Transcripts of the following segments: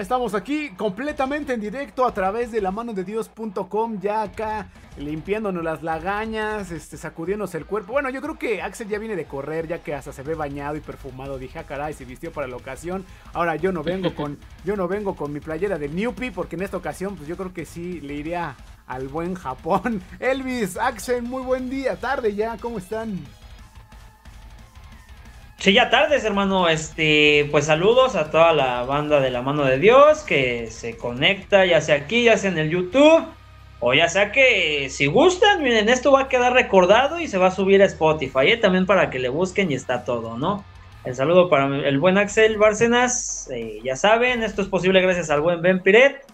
Ya estamos aquí completamente en directo a través de la mano de Dios.com, ya acá limpiándonos las lagañas, este, sacudiéndose el cuerpo. Bueno, yo creo que Axel ya viene de correr, ya que hasta se ve bañado y perfumado. Dije, ah, caray, se vistió para la ocasión. Ahora yo no vengo con, yo no vengo con mi playera de Newpie, porque en esta ocasión, pues yo creo que sí le iría al buen Japón. Elvis, Axel, muy buen día, tarde ya, ¿cómo están? Sí, ya tardes, hermano. Este, pues saludos a toda la banda de la mano de Dios que se conecta, ya sea aquí, ya sea en el YouTube, o ya sea que si gustan, miren, esto va a quedar recordado y se va a subir a Spotify, ¿eh? también para que le busquen y está todo, ¿no? El saludo para el buen Axel Bárcenas, eh, ya saben, esto es posible gracias al buen Ben Piret,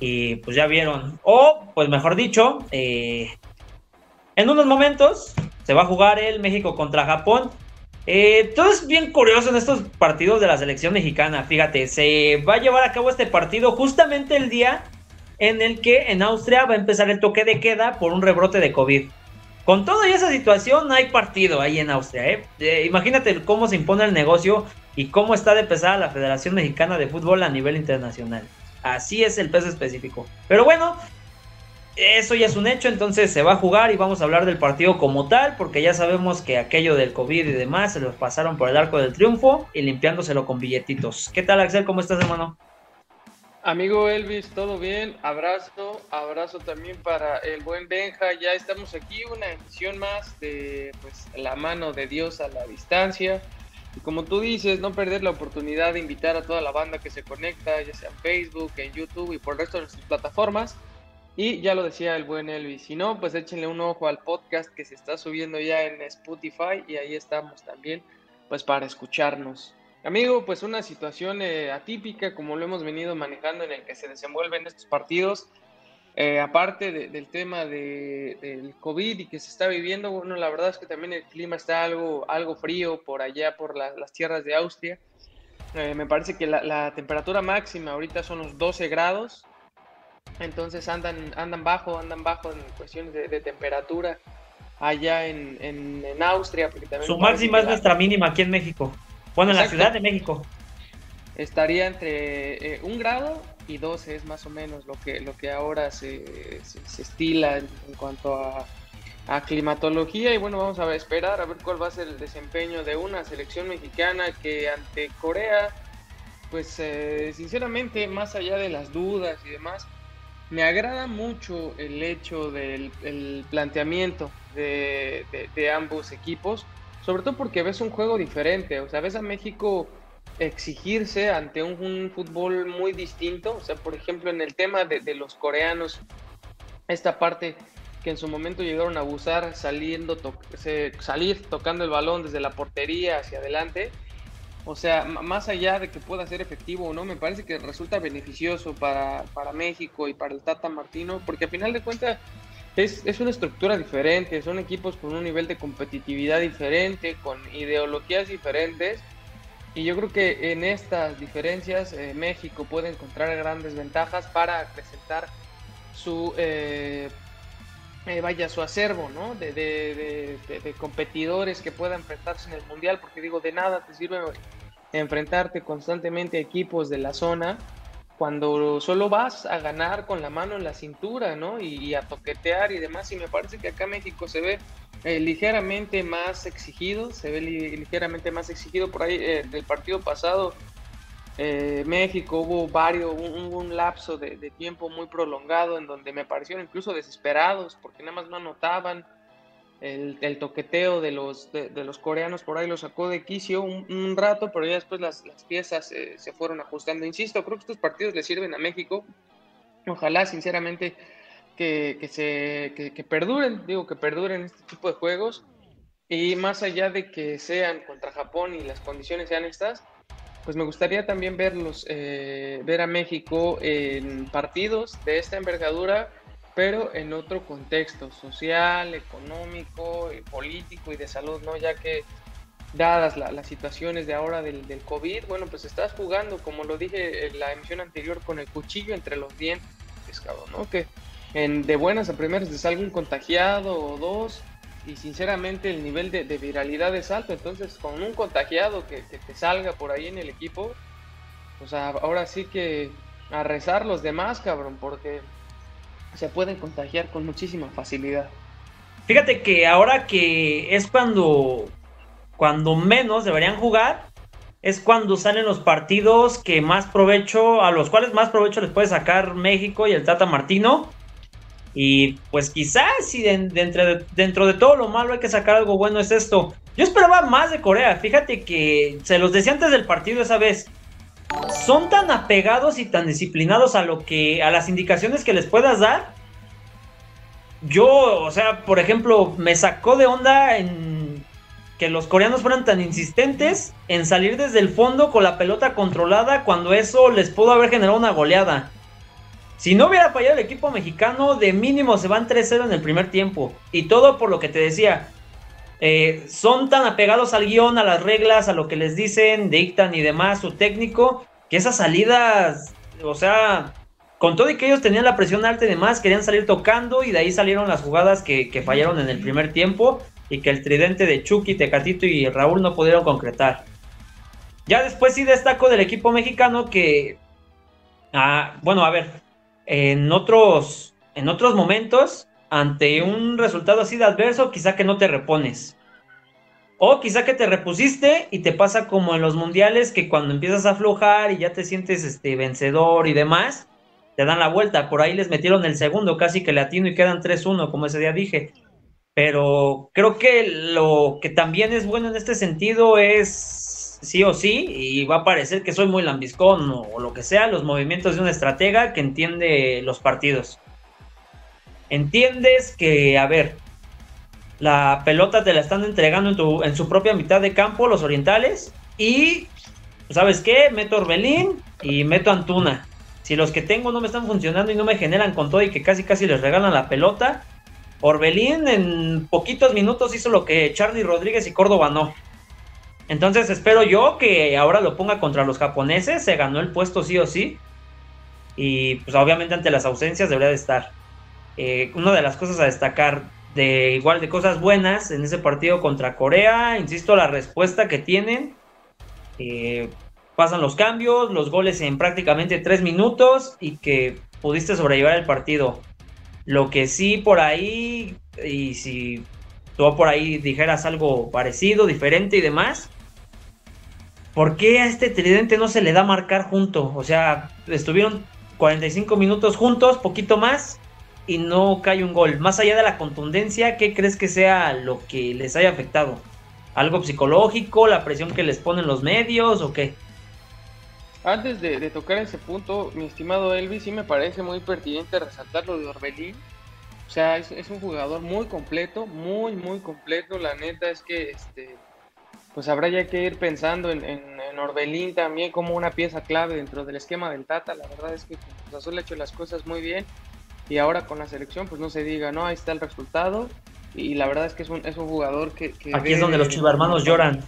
y pues ya vieron, o pues mejor dicho, eh, en unos momentos se va a jugar el México contra Japón. Eh, todo es bien curioso en estos partidos de la selección mexicana. Fíjate, se va a llevar a cabo este partido justamente el día en el que en Austria va a empezar el toque de queda por un rebrote de COVID. Con toda esa situación, hay partido ahí en Austria. ¿eh? Imagínate cómo se impone el negocio y cómo está de pesada la Federación Mexicana de Fútbol a nivel internacional. Así es el peso específico. Pero bueno, eso ya es un hecho, entonces se va a jugar y vamos a hablar del partido como tal, porque ya sabemos que aquello del COVID y demás se los pasaron por el arco del triunfo y limpiándoselo con billetitos. ¿Qué tal, Axel? ¿Cómo estás, hermano? Amigo Elvis, todo bien, abrazo, abrazo también para el buen Benja, ya estamos aquí, una edición más de pues la mano de Dios a la distancia. Y como tú dices, no perder la oportunidad de invitar a toda la banda que se conecta, ya sea en Facebook, en YouTube y por el resto de nuestras plataformas, y ya lo decía el buen Elvis, si no, pues échenle un ojo al podcast que se está subiendo ya en Spotify y ahí estamos también, pues para escucharnos. Amigo, pues una situación eh, atípica como lo hemos venido manejando en el que se desenvuelven estos partidos, eh, aparte del tema de, del COVID y que se está viviendo, bueno, la verdad es que también el clima está algo, algo frío por allá, por las tierras de Austria. Eh, me parece que la, la, temperatura máxima ahorita son los 12 grados, entonces andan, andan bajo, andan bajo en cuestiones de, temperatura allá en, en, Austria. Porque también Su máxima es nuestra mínima aquí en México. Bueno, en la Ciudad de México. Estaría entre eh, un grado y 12 es más o menos lo que, lo que ahora se, se, estila en, cuanto a, a, climatología. Y bueno, vamos a esperar a ver cuál va a ser el desempeño de una selección mexicana que ante Corea, pues eh, sinceramente, más allá de las dudas y demás, me agrada mucho el hecho del planteamiento de, ambos equipos, sobre todo porque ves un juego diferente, o sea, ves a México exigirse ante un, fútbol muy distinto, o sea, por ejemplo, en el tema de, los coreanos, esta parte que en su momento llegaron a abusar saliendo salir tocando el balón desde la portería hacia adelante, o sea, más allá de que pueda ser efectivo o no, me parece que resulta beneficioso para, México y para el Tata Martino, porque a final de cuentas es, es, una estructura diferente, son equipos con un nivel de competitividad diferente, con ideologías diferentes. Y yo creo que en estas diferencias eh, México puede encontrar grandes ventajas para presentar su, eh, eh, vaya, su acervo, ¿no? De, de, de, competidores que puedan enfrentarse en el Mundial, porque digo, de nada te sirve enfrentarte constantemente a equipos de la zona cuando solo vas a ganar con la mano en la cintura, ¿no? Y, a toquetear y demás. Y me parece que acá México se ve eh, ligeramente más exigido, se ve ligeramente más exigido por ahí eh, del partido pasado. Eh, México hubo varios, un, un lapso de, de, tiempo muy prolongado en donde me parecieron incluso desesperados porque nada más no anotaban el, toqueteo de los, de, los coreanos por ahí lo sacó de quicio un, rato, pero ya después las, piezas eh, se fueron ajustando. Insisto, creo que estos partidos le sirven a México. Ojalá, sinceramente, que, se, que, perduren, digo, que perduren este tipo de juegos. Y más allá de que sean contra Japón y las condiciones sean estas, pues me gustaría también verlos, eh, ver a México en partidos de esta envergadura pero en otro contexto social, económico, político y de salud, ¿no? Ya que dadas las situaciones de ahora del, del, COVID, bueno, pues estás jugando, como lo dije en la emisión anterior, con el cuchillo entre los dientes, cabrón, ¿no? Que en, de buenas a primeras te salga un contagiado o dos, y sinceramente el nivel de, viralidad es alto, entonces con un contagiado que, que, te salga por ahí en el equipo, pues ahora sí que a rezar los demás, cabrón, porque se pueden contagiar con muchísima facilidad. Fíjate que ahora que es cuando, cuando menos deberían jugar, es cuando salen los partidos que más provecho, a los cuales más provecho les puede sacar México y el Tata Martino. Y pues quizás si dentro, de, dentro de todo lo malo hay que sacar algo bueno es esto. Yo esperaba más de Corea, fíjate que se los decía antes del partido esa vez. Son tan apegados y tan disciplinados a lo que a las indicaciones que les puedas dar. Yo, o sea, por ejemplo, me sacó de onda en que los coreanos fueran tan insistentes en salir desde el fondo con la pelota controlada cuando eso les pudo haber generado una goleada. Si no hubiera fallado el equipo mexicano, de mínimo se van 3-0 en el primer tiempo. Y todo por lo que te decía. Eh, son tan apegados al guion, a las reglas, a lo que les dicen, dictan y demás, su técnico, que esas salidas, o sea, con todo y que ellos tenían la presión alta y demás, querían salir tocando y de ahí salieron las jugadas que, que fallaron en el primer tiempo y que el tridente de Chucky, Tecatito y Raúl no pudieron concretar. Ya después sí destaco del equipo mexicano que, ah, bueno, a ver, en otros, en otros momentos, ante un resultado así de adverso, quizá que no te repones. O quizá que te repusiste y te pasa como en los mundiales que cuando empiezas a aflojar y ya te sientes este vencedor y demás, te dan la vuelta. Por ahí les metieron el segundo, casi que latino y quedan 3-1, como ese día dije. Pero creo que lo que también es bueno en este sentido es sí o sí, y va a parecer que soy muy lambiscón o, lo que sea, los movimientos de un estratega que entiende los partidos. Entiendes que, a ver, la pelota te la están entregando en, tu, en su propia mitad de campo, los orientales, y, ¿sabes qué? Meto Orbelín y meto Antuna. Si los que tengo no me están funcionando y no me generan con todo y que casi casi les regalan la pelota, Orbelín en poquitos minutos hizo lo que Charlie Rodríguez y Córdoba no. Entonces espero yo que ahora lo ponga contra los japoneses. Se ganó el puesto sí o sí. Y pues obviamente ante las ausencias debería de estar. Eh, una de las cosas a destacar de igual de cosas buenas en ese partido contra Corea, insisto, la respuesta que tienen. Eh, pasan los cambios, los goles en prácticamente tres minutos y que pudiste sobrellevar el partido. Lo que sí por ahí, y si tú por ahí dijeras algo parecido, diferente y demás, ¿por qué a este tridente no se le da marcar junto? O sea, estuvieron 45 minutos juntos, poquito más, y no cae un gol. Más allá de la contundencia, ¿qué crees que sea lo que les haya afectado? ¿Algo psicológico? ¿La presión que les ponen los medios o qué? Antes de, tocar ese punto, mi estimado Elvis, sí me parece muy pertinente resaltar lo de Orbelín. O sea, es, un jugador muy completo, muy, muy completo. La neta es que, este, pues habrá ya que ir pensando en, Orbelín también como una pieza clave dentro del esquema del Tata. La verdad es que Cruz Azul ha hecho las cosas muy bien. Y ahora con la selección, pues no se diga, no, ahí está el resultado. Y la verdad es que es un, es un jugador que... Aquí es donde los chivarmanos lloran.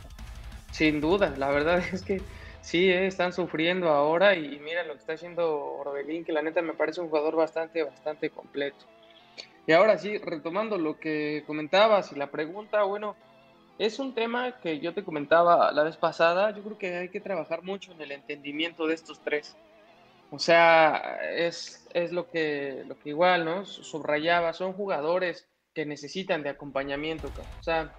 Sin duda, la verdad es que Sí, eh, están sufriendo ahora y, mira lo que está haciendo Orbelín, que la neta me parece un jugador bastante, bastante completo. Y ahora sí, retomando lo que comentabas y la pregunta, bueno, es un tema que yo te comentaba la vez pasada, yo creo que hay que trabajar mucho en el entendimiento de estos tres. O sea, es, es lo, que, lo que igual, ¿no? Subrayaba, son jugadores que necesitan de acompañamiento. O sea,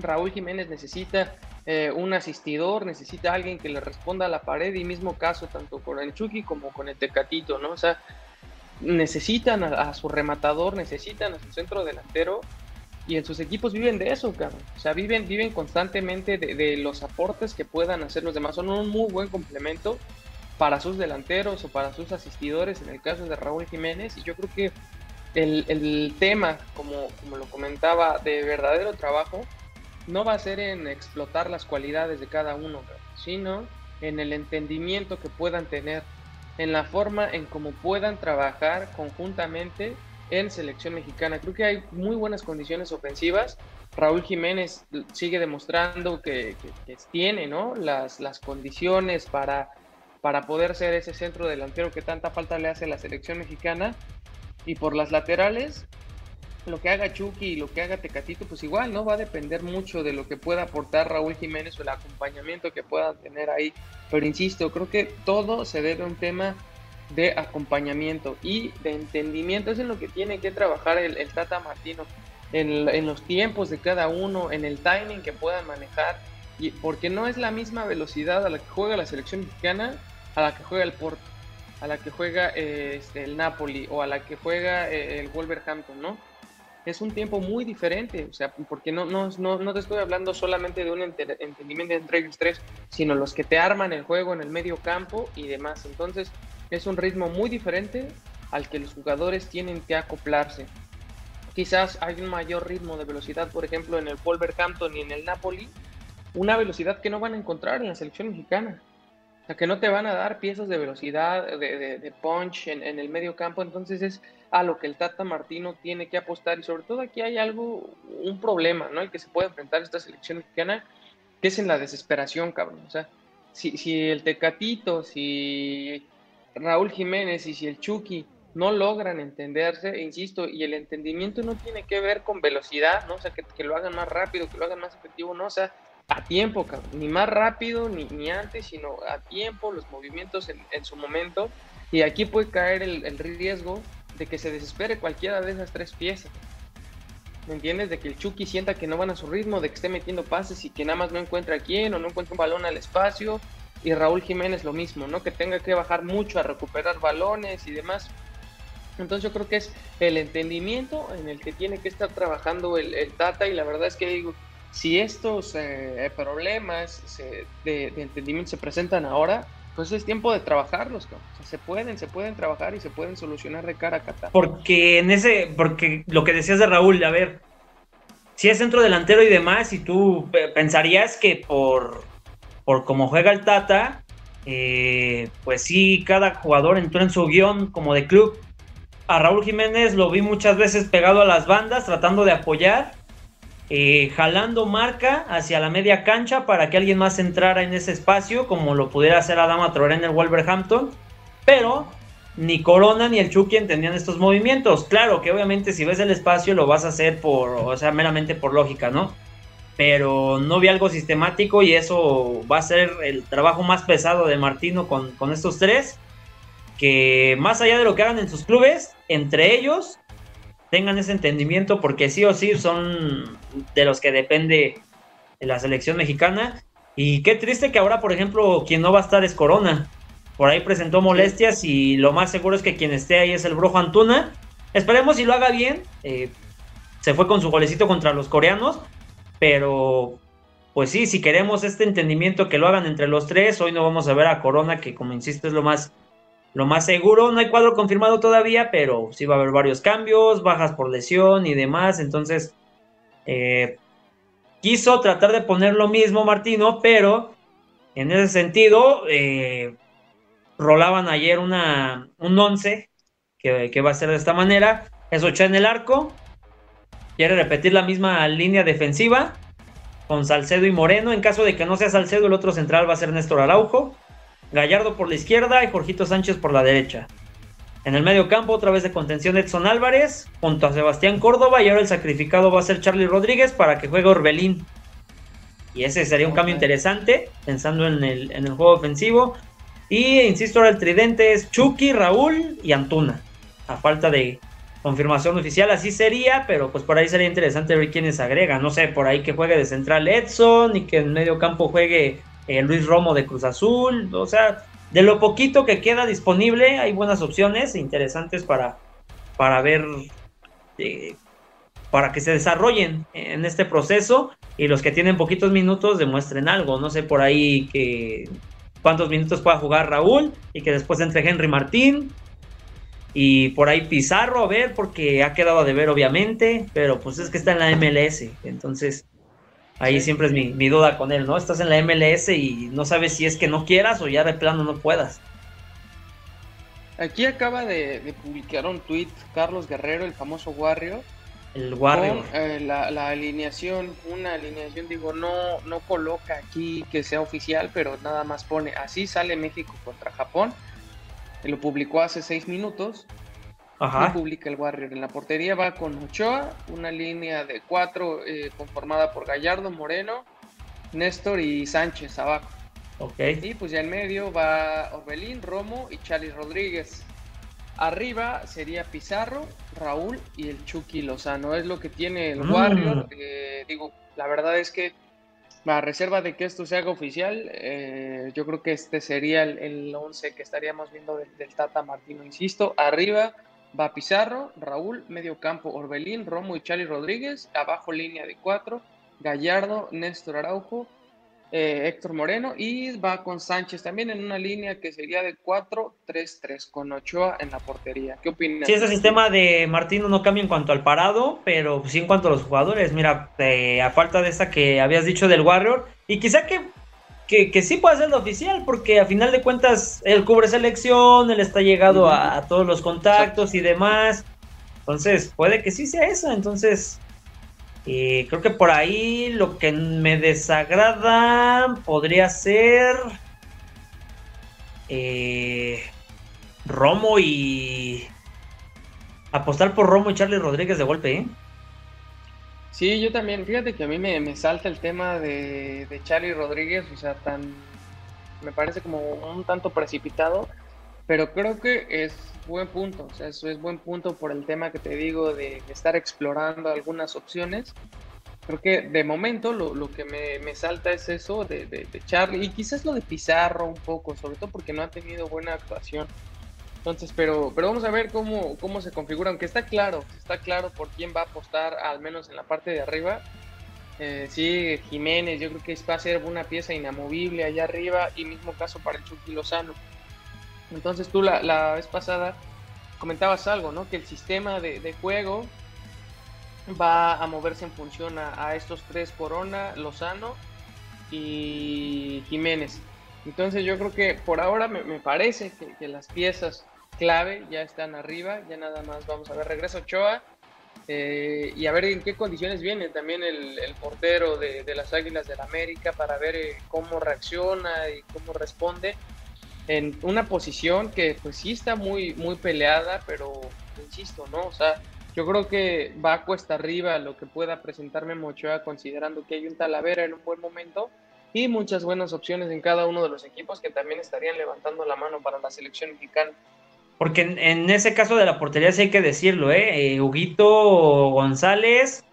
Raúl Jiménez necesita eh, un asistidor, necesita alguien que le responda a la pared y mismo caso tanto con el Chucky como con el Tecatito, ¿no? O sea, necesitan a, su rematador, necesitan a su centro delantero y en sus equipos viven de eso, cabrón. O sea, viven, viven constantemente de, los aportes que puedan hacer los demás. Son un muy buen complemento para sus delanteros o para sus asistidores, en el caso de Raúl Jiménez. Y yo creo que el, el tema, como, como lo comentaba, de verdadero trabajo, no va a ser en explotar las cualidades de cada uno, sino en el entendimiento que puedan tener, en la forma en cómo puedan trabajar conjuntamente en selección mexicana. Creo que hay muy buenas condiciones ofensivas. Raúl Jiménez sigue demostrando que, tiene ¿no? las, las condiciones para, para poder ser ese centro delantero que tanta falta le hace a la selección mexicana. Y por las laterales, lo que haga Chucky y lo que haga Tecatito, pues igual, ¿no? Va a depender mucho de lo que pueda aportar Raúl Jiménez o el acompañamiento que puedan tener ahí. Pero insisto, creo que todo se debe a un tema de acompañamiento y de entendimiento. es en lo que tiene que trabajar el, Tata Martino, en, en, los tiempos de cada uno, en el timing que puedan manejar. Y porque no es la misma velocidad a la que juega la selección mexicana a la que juega el Porto, a la que juega este, el Napoli o a la que juega eh, el Wolverhampton, ¿no? es un tiempo muy diferente, o sea, porque no, no, no, no te estoy hablando solamente de un entendimiento entre ellos tres, sino los que te arman el juego en el medio campo y demás. Entonces, es un ritmo muy diferente al que los jugadores tienen que acoplarse. Quizás hay un mayor ritmo de velocidad, por ejemplo, en el Wolverhampton y en el Napoli, una velocidad que no van a encontrar en la selección mexicana. O sea, que no te van a dar piezas de velocidad, de, de, punch en, el medio campo. Entonces es a lo que el Tata Martino tiene que apostar. Y sobre todo aquí hay algo, un problema, ¿no? El que se puede enfrentar esta selección mexicana, que es en la desesperación, cabrón. O sea, si, si el Tecatito, si Raúl Jiménez y si el Chucky no logran entenderse, insisto, y el entendimiento no tiene que ver con velocidad, ¿no? O sea, que, que lo hagan más rápido, que lo hagan más efectivo, ¿no? O sea, a tiempo, ni más rápido ni, ni, antes, sino a tiempo, los movimientos en, su momento. Y aquí puede caer el, riesgo de que se desespere cualquiera de esas tres piezas. ¿Me entiendes? De que el Chucky sienta que no van a su ritmo, de que esté metiendo pases y que nada más no encuentra a quién o no encuentra un balón al espacio. Y Raúl Jiménez lo mismo, ¿no? Que tenga que bajar mucho a recuperar balones y demás. Entonces yo creo que es el entendimiento en el que tiene que estar trabajando el, el Tata y la verdad es que digo, si estos eh, problemas de, entendimiento se presentan ahora, pues es tiempo de trabajarlos, se pueden, se pueden trabajar y se pueden solucionar de cara a Qatar. Porque en ese, porque lo que decías de Raúl, a ver, si es centro delantero y demás, y tú pensarías que por, por cómo juega el Tata, eh, pues sí, cada jugador entró en su guion como de club. A Raúl Jiménez lo vi muchas veces pegado a las bandas, tratando de apoyar eh, jalando marca hacia la media cancha para que alguien más entrara en ese espacio, como lo pudiera hacer Adama Traoré en el Wolverhampton. Pero ni Corona ni el Chucky entendían estos movimientos. Claro que obviamente si ves el espacio lo vas a hacer por, o sea, meramente por lógica, ¿no? Pero no vi algo sistemático y eso va a ser el trabajo más pesado de Martino con, con estos tres. Que más allá de lo que hagan en sus clubes, entre ellos tengan ese entendimiento porque sí o sí son de los que depende de la selección mexicana. Y qué triste que ahora, por ejemplo, quien no va a estar es Corona. Por ahí presentó molestias y lo más seguro es que quien esté ahí es el Brojo Antuna. Esperemos si lo haga bien. Eh, se fue con su golecito contra los coreanos. Pero, pues sí, si queremos este entendimiento que lo hagan entre los tres, hoy no vamos a ver a Corona, que como insisto es lo más lo más seguro, no hay cuadro confirmado todavía, pero sí va a haber varios cambios, bajas por lesión y demás. Entonces, eh, quiso tratar de poner lo mismo Martino, pero en ese sentido, eh, rolaban ayer una, un 11 que, va a ser de esta manera. Es Ocha en el arco. Quiere repetir la misma línea defensiva con Salcedo y Moreno. En caso de que no sea Salcedo, el otro central va a ser Néstor Araujo. Gallardo por la izquierda y Jorgito Sánchez por la derecha. En el medio campo, otra vez de contención Edson Álvarez, junto a Sebastián Córdoba, y ahora el sacrificado va a ser Charlie Rodríguez para que juegue Orbelín. Y ese sería un cambio interesante, pensando en el, en el juego ofensivo. Y insisto, ahora el tridente es Chucky, Raúl y Antuna. A falta de confirmación oficial, así sería, pero pues por ahí sería interesante ver quiénes agregan. No sé, por ahí que juegue de central Edson y que en medio campo juegue eh, Luis Romo de Cruz Azul, o sea, de lo poquito que queda disponible, hay buenas opciones interesantes para, para ver, eh, para que se desarrollen en este proceso y los que tienen poquitos minutos demuestren algo, no sé por ahí que cuántos minutos pueda jugar Raúl y que después entre Henry Martín y por ahí Pizarro, a ver, porque ha quedado a deber obviamente, pero pues es que está en la MLS, entonces Ahí siempre es mi, duda con él, ¿no? Estás en la MLS y no sabes si es que no quieras o ya de plano no puedas. Aquí acaba de, publicar un tweet Carlos Guerrero, el famoso Warrior. El Warrior. Eh, la, alineación, una alineación, digo, no, no coloca aquí que sea oficial, pero nada más pone, así sale México contra Japón. Lo publicó hace seis minutos. Ajá. publica el Warrior. En la portería va con Ochoa, una línea de cuatro eh, conformada por Gallardo, Moreno, Néstor y Sánchez abajo. Ok. Y pues ya en medio va Orbelín, Romo y Charlie Rodríguez. Arriba sería Pizarro, Raúl y el Chucky Lozano. Es lo que tiene el mm. Warrior. Eh, digo, la verdad es que a reserva de que esto se haga oficial, eh, yo creo que este sería el 11 que estaríamos viendo del, del, Tata Martino. Insisto, arriba va Pizarro, Raúl, medio campo, Orbelín, Romo y Charlie Rodríguez. Abajo línea de cuatro, Gallardo, Néstor Araujo, eh, Héctor Moreno y va con Sánchez también en una línea que sería de 4-3-3 con Ochoa en la portería. ¿Qué opinas? Sí, ese sistema de Martino no cambia en cuanto al parado, pero sí en cuanto a los jugadores. Mira, eh, a falta de esa que habías dicho del Warrior, y quizá que, que, sí pueda ser lo oficial, porque a final de cuentas él cubre selección, él está llegado a, a, todos los contactos y demás. Entonces, puede que sí sea eso. Entonces, y creo que por ahí lo que me desagrada podría ser eh, Romo y apostar por Romo y Charlie Rodríguez de golpe. ¿eh? Sí, yo también. Fíjate que a mí me, salta el tema de, de Charlie Rodríguez, o sea, tan me parece como un tanto precipitado, pero creo que es buen punto, o sea, eso es buen punto por el tema que te digo de, estar explorando algunas opciones. Creo que de momento lo, lo que me, me, salta es eso de, de, Charlie y quizás lo de Pizarro un poco, sobre todo porque no ha tenido buena actuación. Entonces, pero, pero vamos a ver cómo, cómo se configura, aunque está claro, está claro por quién va a apostar, al menos en la parte de arriba. Eh, sí, Jiménez, yo creo que va a ser una pieza inamovible allá arriba y mismo caso para el Chucky Lozano. Entonces tú la, vez pasada comentabas algo, ¿no? Que el sistema de, juego va a moverse en función a, estos tres, Corona, Lozano y Jiménez. Entonces yo creo que por ahora me, parece que, las piezas clave ya están arriba, ya nada más vamos a ver, regreso Ochoa eh, y a ver en qué condiciones viene también el, portero de, las Águilas del América para ver eh, cómo reacciona y cómo responde en una posición que pues sí está muy, muy peleada, pero insisto, ¿no? O sea, yo creo que va a cuesta arriba lo que pueda presentarme Mochoa considerando que hay un Talavera en un buen momento y muchas buenas opciones en cada uno de los equipos que también estarían levantando la mano para la selección mexicana. Porque en, ese caso de la portería sí hay que decirlo, ¿eh? ¿eh? Huguito González,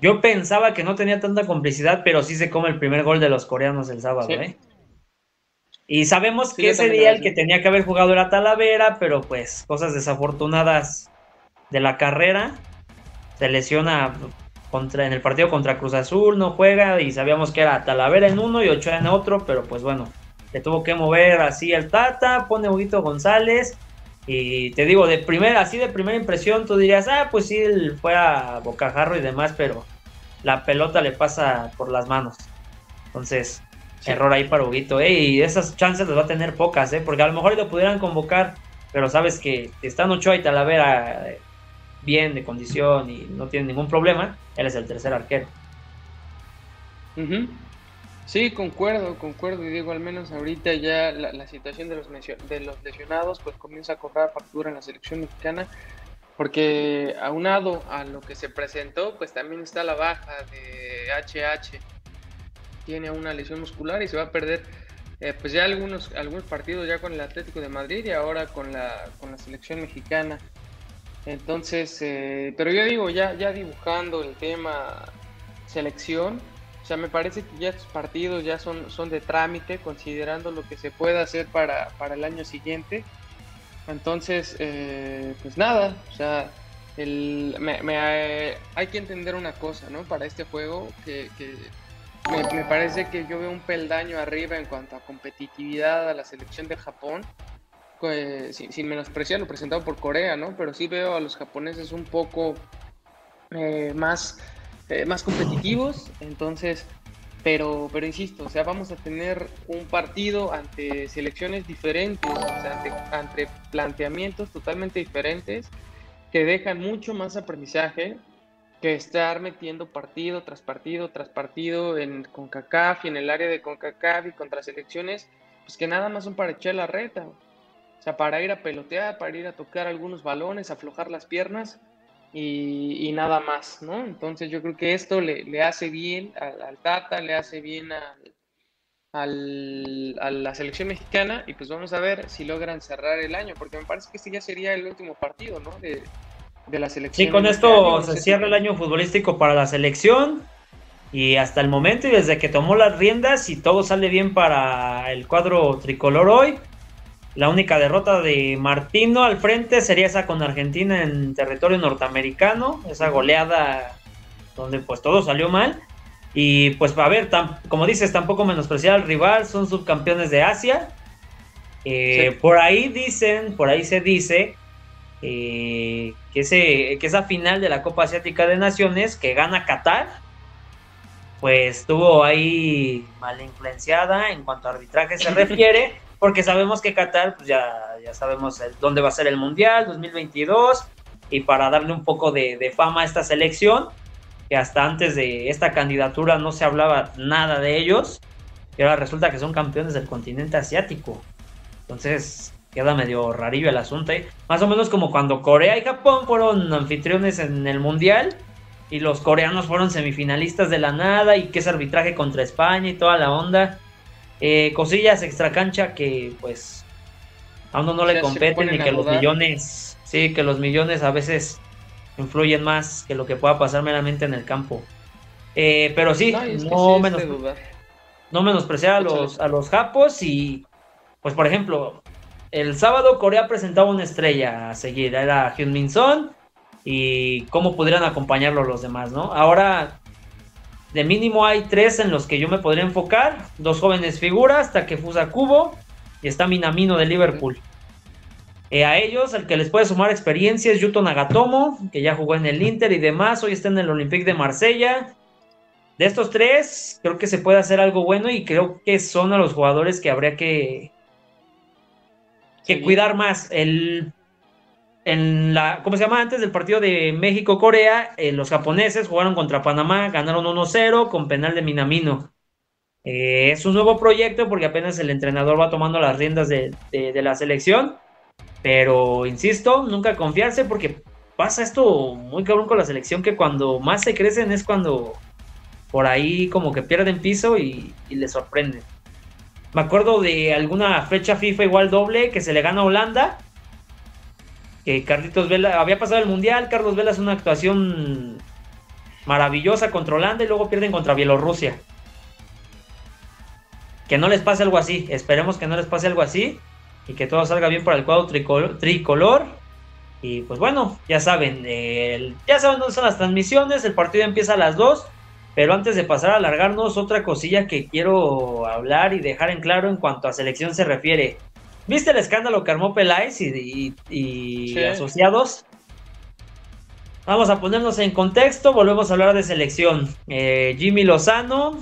yo pensaba que no tenía tanta complicidad, pero sí se come el primer gol de los coreanos el sábado, ¿eh? Y sabemos que ese día el que tenía que haber jugado era Talavera, pero pues cosas desafortunadas de la carrera. Se lesiona contra, en el partido contra Cruz Azul, no juega y sabíamos que era Talavera en uno y Ochoa en otro, pero pues bueno, le tuvo que mover así el Tata, pone Huguito González. Y te digo, de primera, así de primera impresión, tú dirías, ah, pues sí, él fue a bocajarro y demás, pero la pelota le pasa por las manos. Entonces, Error ahí para Huguito, ¿eh? Y esas chances las va a tener pocas, ¿eh? Porque a lo mejor lo pudieran convocar, pero sabes que están Ochoa y Talavera eh, bien de condición y no tienen ningún problema, él es el tercer arquero. Sí, concuerdo, concuerdo. Y digo, al menos ahorita ya la, situación de los, de los lesionados pues comienza a cobrar factura en la selección mexicana. Porque aunado a lo que se presentó, pues también está la baja de HH tiene una lesión muscular y se va a perder eh, pues ya algunos, algunos partidos ya con el Atlético de Madrid y ahora con la, con la selección mexicana. Entonces, eh, pero yo digo, ya, ya dibujando el tema selección, o sea, me parece que ya estos partidos ya son, son de trámite, considerando lo que se puede hacer para, para el año siguiente. Entonces, eh, pues nada, o sea, el, me, hay que entender una cosa, ¿no? Para este juego, que, me, parece que yo veo un peldaño arriba en cuanto a competitividad a la selección de Japón, pues, sin, menospreciar lo presentado por Corea, ¿no? Pero sí veo a los japoneses un poco eh, más, eh, más competitivos, entonces, pero, pero insisto, o sea, vamos a tener un partido ante selecciones diferentes, o sea, ante, ante planteamientos totalmente diferentes que dejan mucho más aprendizaje, que estar metiendo partido tras partido tras partido en CONCACAF y en el área de CONCACAF y contra selecciones, pues que nada más son para echar la reta. O sea, para ir a pelotear, para ir a tocar algunos balones, aflojar las piernas y, nada más, ¿no? Entonces yo creo que esto le, hace bien al, Tata, le hace bien al, a la selección mexicana y pues vamos a ver si logran cerrar el año, porque me parece que este ya sería el último partido, ¿no? De, de la selección. Sí, con esto se cierra el año futbolístico para la selección y hasta el momento y desde que tomó las riendas y todo sale bien para el cuadro tricolor hoy, la única derrota de Martino al frente sería esa con Argentina en territorio norteamericano, esa goleada donde pues todo salió mal. Y pues a ver, como dices, tampoco menospreciar al rival, son subcampeones de Asia. Eh, por ahí dicen, por ahí se dice eh, que, ese, que esa final de la Copa Asiática de Naciones que gana Qatar, pues estuvo ahí mal influenciada en cuanto a arbitraje se refiere porque sabemos que Qatar, pues ya, ya sabemos dónde va a ser el Mundial 2022, y para darle un poco de, fama a esta selección, que hasta antes de esta candidatura no se hablaba nada de ellos, y ahora resulta que son campeones del continente asiático. Entonces queda medio rarillo el asunto. ¿eh? Más o menos como cuando Corea y Japón fueron anfitriones en el Mundial y los coreanos fueron semifinalistas de la nada y que es arbitraje contra España y toda la onda. Eh, cosillas extra cancha que pues a uno no le competen y que los millones, sí, que los millones a veces influyen más que lo que pueda pasar meramente en el campo. Eh, pero sí, no, menos, no menospreciar a los, a los japos y pues por ejemplo, el sábado Corea presentaba una estrella a seguir, era Hyun Min Son y cómo pudieran acompañarlo los demás, ¿no? Ahora de mínimo hay tres en los que yo me podría enfocar. Dos jóvenes figuras, Takefusa Kubo y está Minamino de Liverpool. Eh, a ellos, el que les puede sumar experiencia es Yuto Nagatomo, que ya jugó en el Inter y demás, hoy está en el Olympique de Marsella. De estos tres, creo que se puede hacer algo bueno y creo que son a los jugadores que habría que, que cuidar más. El en la, ¿cómo se llama? Antes del partido de México-Corea, eh, los japoneses jugaron contra Panamá, ganaron 1-0 con penal de Minamino. Eh, es un nuevo proyecto porque apenas el entrenador va tomando las riendas de, la selección. Pero insisto, nunca confiarse porque pasa esto muy cabrón con la selección que cuando más se crecen es cuando por ahí como que pierden piso y, y les sorprenden. Me acuerdo de alguna fecha FIFA igual doble que se le gana a Holanda que Carlitos Vela había pasado el mundial, Carlos Vela es una actuación maravillosa contra Holanda y luego pierden contra Bielorrusia. Que no les pase algo así, esperemos que no les pase algo así y que todo salga bien para el cuadro tricolor. Y pues bueno, ya saben, ya saben dónde son las transmisiones, el partido empieza a las 2, pero antes de pasar a alargarnos, otra cosilla que quiero hablar y dejar en claro en cuanto a selección se refiere. ¿Viste el escándalo que armó Peláez y, asociados? Vamos a ponernos en contexto, volvemos a hablar de selección. Eh, Jimmy Lozano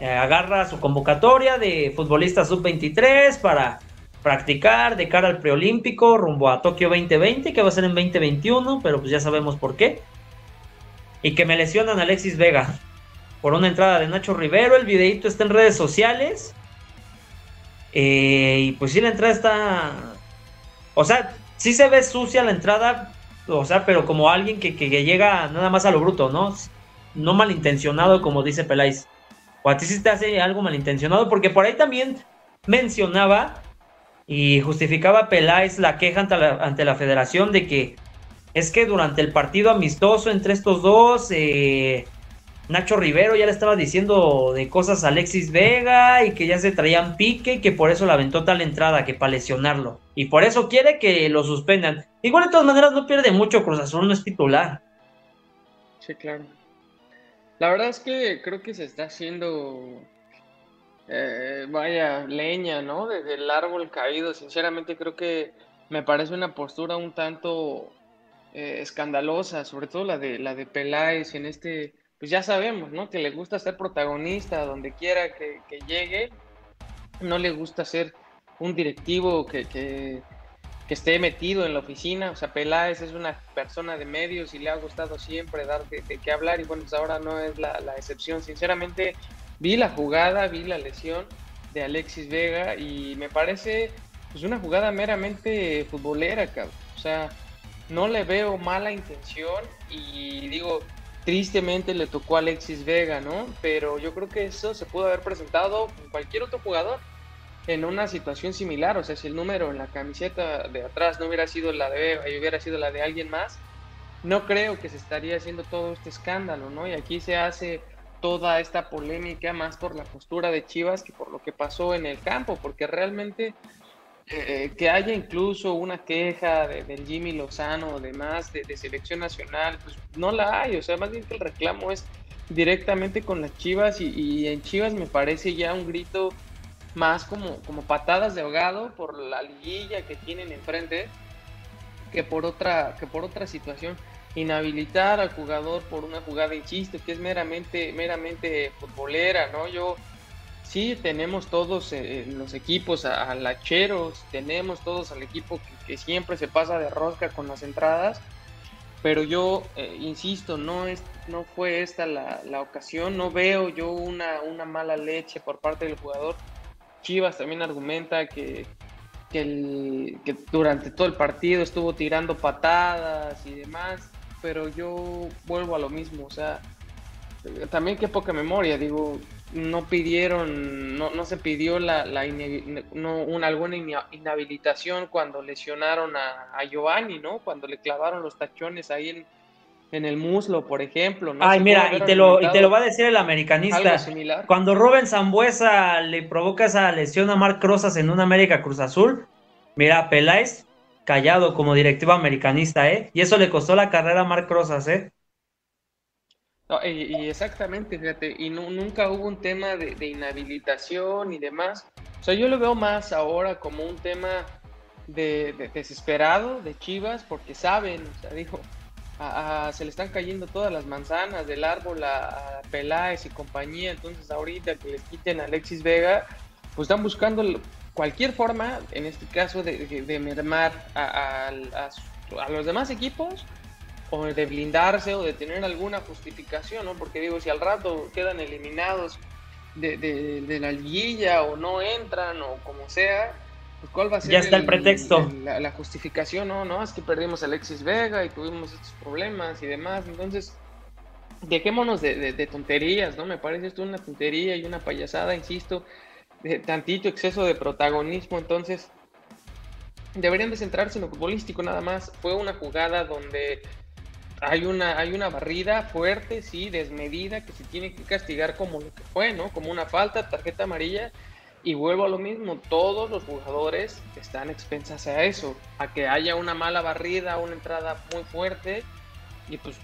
eh, agarra su convocatoria de futbolista sub-23 para practicar de cara al preolímpico rumbo a Tokio 2020, que va a ser en 2021, pero pues ya sabemos por qué. Y que me lesionan a Alexis Vega por una entrada de Nacho Rivero. El videito está en redes sociales. Eh, y pues sí, la entrada está. O sea, sí se ve sucia la entrada. O sea, pero como alguien que, llega nada más a lo bruto, ¿no? No malintencionado, como dice Peláez. O a ti sí te hace algo malintencionado, porque por ahí también mencionaba y justificaba Peláez la queja ante la, ante la federación de que es que durante el partido amistoso entre estos dos, eh, Nacho Rivero ya le estaba diciendo de cosas a Alexis Vega y que ya se traían pique y que por eso la aventó tal entrada que para lesionarlo. Y por eso quiere que lo suspendan. Igual de todas maneras no pierde mucho, Cruz Azul no es titular. Sí, claro. La verdad es que creo que se está haciendo, eh, vaya, leña, ¿no? Desde el árbol caído. Sinceramente creo que me parece una postura un tanto eh, escandalosa, sobre todo la de, la de Peláez en este pues ya sabemos, ¿no? Que le gusta ser protagonista donde quiera que, llegue. No le gusta ser un directivo que, que, esté metido en la oficina. O sea, Peláez es una persona de medios y le ha gustado siempre dar de, qué hablar. Y bueno, pues ahora no es la, la, excepción. Sinceramente, vi la jugada, vi la lesión de Alexis Vega y me parece pues una jugada meramente futbolera, cabrón. O sea, no le veo mala intención y digo, tristemente le tocó a Alexis Vega, ¿no? Pero yo creo que eso se pudo haber presentado con cualquier otro jugador en una situación similar, o sea, si el número en la camiseta de atrás no hubiera sido la de Vega y hubiera sido la de alguien más, no creo que se estaría haciendo todo este escándalo, ¿no? Y aquí se hace toda esta polémica más por la postura de Chivas que por lo que pasó en el campo, porque realmente eh, que haya incluso una queja de, del Jimmy Lozano o demás de, de, selección nacional, pues no la hay, o sea, más bien que el reclamo es directamente con las Chivas y, en Chivas me parece ya un grito más como, como patadas de ahogado por la liguilla que tienen enfrente que por otra, que por otra situación inhabilitar al jugador por una jugada, insisto, que es meramente, meramente futbolera, ¿no? Yo sí tenemos todos eh, en los equipos a, lacheros, tenemos todos al equipo que, siempre se pasa de rosca con las entradas, pero yo eh, insisto, no es, no fue esta la, la, ocasión, no veo yo una, una mala leche por parte del jugador. Chivas también argumenta que, que durante todo el partido estuvo tirando patadas y demás pero yo vuelvo a lo mismo, o sea, también qué poca memoria, digo, no pidieron, no, no se pidió la, la no, una, alguna inhabilitación cuando lesionaron a, a, Giovanni, ¿no? Cuando le clavaron los tachones ahí en, en el muslo, por ejemplo. ¿no? Ay, mira, y te, lo, y te lo va a decir el americanista. Cuando Rubén Zambuesa le provoca esa lesión a Marc Rosas en un América Cruz Azul, mira, Peláez callado como directivo americanista, ¿eh? Y eso le costó la carrera a Marc Rosas, ¿eh? Y, exactamente, fíjate, y nunca hubo un tema de, inhabilitación y demás. O sea, yo lo veo más ahora como un tema de, desesperado de Chivas, porque saben, o sea, dijo, se le están cayendo todas las manzanas del árbol a, a, Peláez y compañía, entonces ahorita que les quiten a Alexis Vega, pues están buscando cualquier forma, en este caso, de, de mermar a, a, los demás equipos o de blindarse o de tener alguna justificación, ¿no? Porque digo, si al rato quedan eliminados de, de, la liguilla o no entran o como sea, pues cuál va a ser ya está el, pretexto. la, justificación, ¿no? No, es que perdimos a Alexis Vega y tuvimos estos problemas y demás, entonces dejémonos de, de tonterías, ¿no? Me parece esto una tontería y una payasada, insisto de tantito exceso de protagonismo, entonces deberían de centrarse en lo futbolístico nada más. Fue una jugada donde hay una, hay una barrida fuerte, sí, desmedida, que se tiene que castigar como lo que fue, ¿no? Como una falta, tarjeta amarilla. Y vuelvo a lo mismo, todos los jugadores están expensas a eso, a que haya una mala barrida, una entrada muy fuerte, y pues